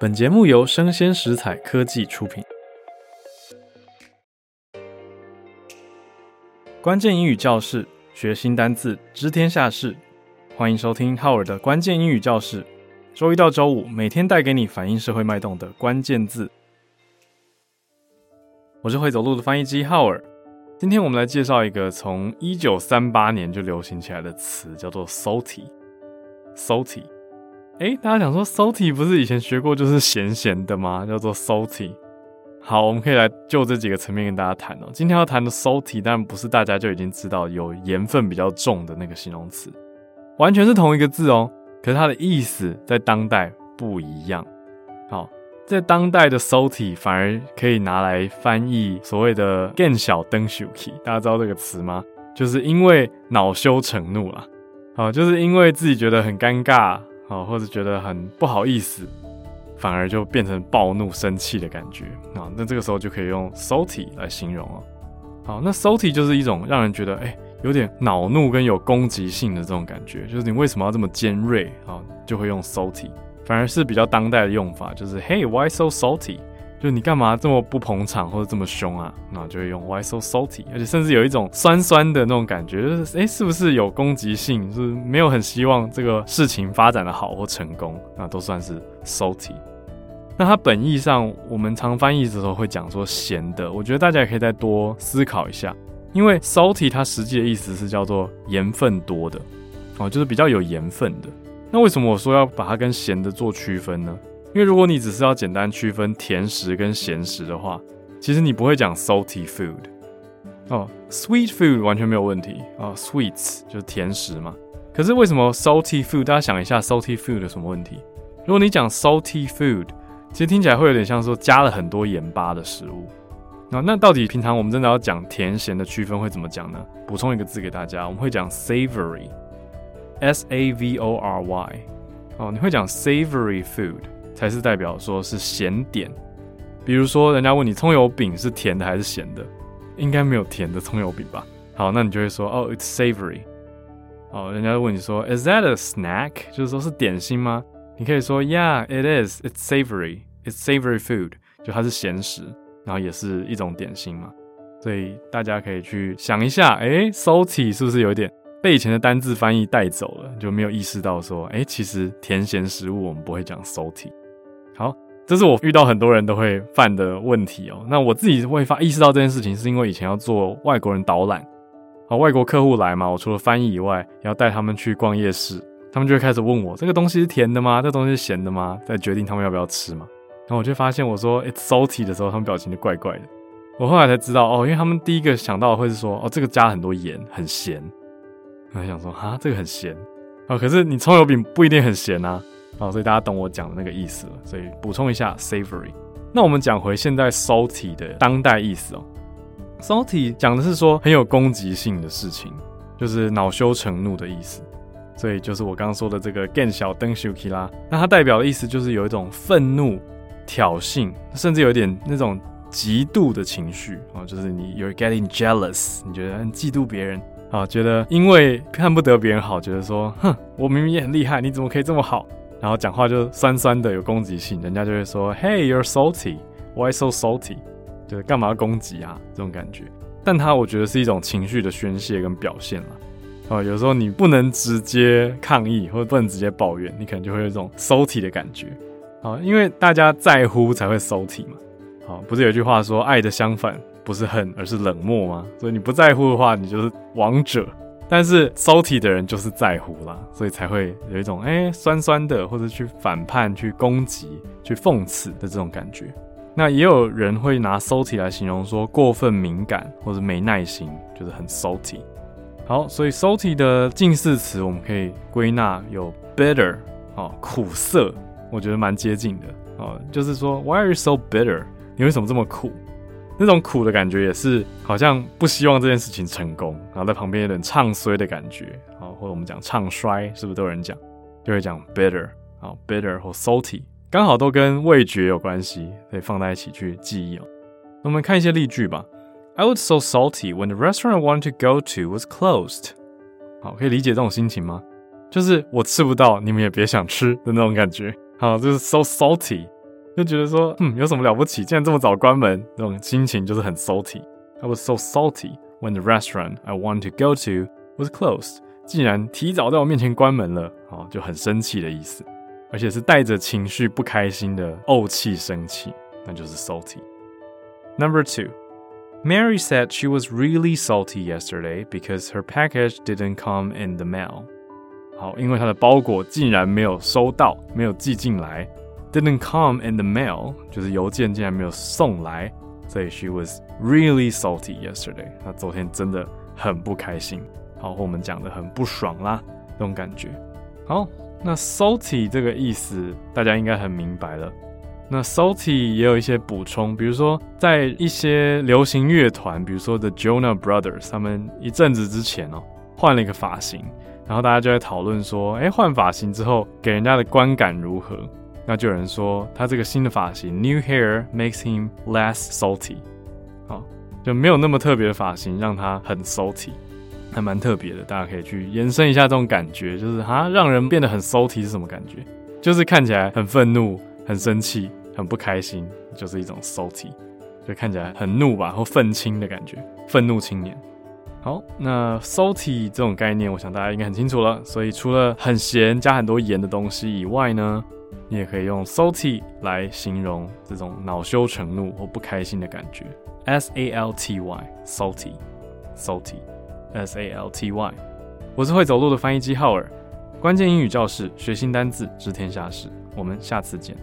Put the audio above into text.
本节目由生鲜食材科技出品。关键英语教室，学新单字，知天下事。欢迎收听浩尔的关键英语教室。周一到周五，每天带给你反映社会脉动的关键字。我是会走路的翻译机浩尔。今天我们来介绍一个从一九三八年就流行起来的词，叫做 salty。salty。哎，大家想说 salty 不是以前学过就是咸咸的吗？叫做 salty。好，我们可以来就这几个层面跟大家谈哦。今天要谈的 salty，当然不是大家就已经知道有盐分比较重的那个形容词，完全是同一个字哦。可是它的意思在当代不一样。好，在当代的 salty 反而可以拿来翻译所谓的见笑转生气，大家知道这个词吗？就是因为恼羞成怒啦。好，就是因为自己觉得很尴尬。啊，或者觉得很不好意思，反而就变成暴怒、生气的感觉啊。那这个时候就可以用 salty 来形容了。好，那 salty 就是一种让人觉得哎、有点恼怒跟有攻击性的这种感觉，就是你为什么要这么尖锐啊？就会用 salty，反而是比较当代的用法，就是 Hey，why so salty？就你干嘛这么不捧场或者这么凶啊？那就会用 Why so salty，而且甚至有一种酸酸的那种感觉，就是诶，是不是有攻击性？就是没有很希望这个事情发展的好或成功，那都算是 salty。那它本意上，我们常翻译的时候会讲说咸的，我觉得大家也可以再多思考一下，因为 salty 它实际的意思是叫做盐分多的，哦，就是比较有盐分的。那为什么我说要把它跟咸的做区分呢？因为如果你只是要简单区分甜食跟咸食的话，其实你不会讲 salty food 哦，sweet food 完全没有问题哦，sweets 就是甜食嘛。可是为什么 salty food？大家想一下，salty food 有什么问题？如果你讲 salty food，其实听起来会有点像说加了很多盐巴的食物。那那到底平常我们真的要讲甜咸的区分会怎么讲呢？补充一个字给大家，我们会讲 savory，s a v o r y 哦，你会讲 savory food。才是代表说是咸点，比如说人家问你葱油饼是甜的还是咸的，应该没有甜的葱油饼吧？好，那你就会说哦，it's savory。哦，人家问你说，is that a snack？就是说是点心吗？你可以说，yeah，it is。it's savory。it's savory food。就它是咸食，然后也是一种点心嘛。所以大家可以去想一下，诶，salty 是不是有点？被以前的单字翻译带走了，就没有意识到说，哎、其实甜咸食物我们不会讲 salty。好，这是我遇到很多人都会犯的问题哦。那我自己会发意识到这件事情，是因为以前要做外国人导览，好，外国客户来嘛，我除了翻译以外，也要带他们去逛夜市，他们就会开始问我，这个东西是甜的吗？这个东西是咸的吗？再决定他们要不要吃嘛。然后我就发现，我说 it's salty 的时候，他们表情就怪怪的。我后来才知道，哦，因为他们第一个想到的会是说，哦，这个加很多盐，很咸。我还想说，哈，这个很咸啊，可是你葱油饼不一定很咸啊，啊，所以大家懂我讲的那个意思了。所以补充一下，savory。那我们讲回现在 salty 的当代意思哦，salty 讲的是说很有攻击性的事情，就是恼羞成怒的意思。所以就是我刚刚说的这个见笑转生气啦，那它代表的意思就是有一种愤怒、挑衅，甚至有一点那种嫉妒的情绪啊，就是你 you're getting jealous，你觉得很嫉妒别人。啊，觉得因为看不得别人好，觉得说，哼，我明明也很厉害，你怎么可以这么好？然后讲话就酸酸的，有攻击性，人家就会说，Hey, you're salty. Why so salty？就是干嘛攻击啊？这种感觉。但他我觉得是一种情绪的宣泄跟表现了。啊，有时候你不能直接抗议，或者不能直接抱怨，你可能就会有一种 salty 的感觉。啊，因为大家在乎才会 salty 嘛。好，不是有句话说，爱的相反。不是恨，而是冷漠吗？所以你不在乎的话，你就是王者。但是 salty 的人就是在乎啦，所以才会有一种哎、酸酸的，或者去反叛、去攻击、去讽刺的这种感觉。那也有人会拿 salty 来形容说过分敏感或者没耐心，就是很 salty。好，所以 salty 的近似词我们可以归纳有 bitter 哦，苦涩，我觉得蛮接近的哦，就是说 Why are you so bitter？你为什么这么苦？那种苦的感觉也是好像不希望这件事情成功，然后在旁边有点唱衰的感觉，啊，或者我们讲唱衰，是不是都有人讲？就会讲 bitter，啊，bitter 或 salty，刚好都跟味觉有关系，可以放在一起去记忆哦。那我们看一些例句吧。I was so salty when the restaurant I wanted to go to was closed。好，可以理解这种心情吗？就是我吃不到，你们也别想吃的那种感觉。好，就是 so salty。就觉得说，嗯，有什么了不起？竟然这么早关门，这种心情就是很 salty。I was so salty when the restaurant I wanted to go to was closed。竟然提早在我面前关门了，哦，就很生气的意思，而且是带着情绪不开心的怄气生气，那就是 salty。Number two, Mary said she was really salty yesterday because her package didn't come in the mail。好，因为她的包裹竟然没有收到，没有寄进来。 Didn't come in the mail，就是邮件竟然没有送来，所以 she was really salty yesterday。她昨天真的很不开心，好，和我们讲的很不爽啦，这种感觉。好，那 salty 这个意思大家应该很明白了。那 salty 也有一些补充，比如说在一些流行乐团，比如说 The Jonas Brothers，他们一阵子之前哦换了一个发型，然后大家就在讨论说，哎，换发型之后给人家的观感如何？那就有人说，他这个新的发型，new hair makes him less salty，好，就没有那么特别的发型，让他很 salty，还蛮特别的。大家可以去延伸一下这种感觉，就是哈，让人变得很 salty 是什么感觉？就是看起来很愤怒、很生气、很不开心，就是一种 salty，就看起来很怒吧，或愤青的感觉，愤怒青年。好，那 salty 这种概念，我想大家应该很清楚了。所以除了很咸、加很多盐的东西以外呢，你也可以用 salty 来形容这种恼羞成怒或不开心的感觉，s a l t y，salty，salty，s a l t y。我是会走路的翻译机浩尔，关键英语教室，学新单字，知天下事。我们下次见。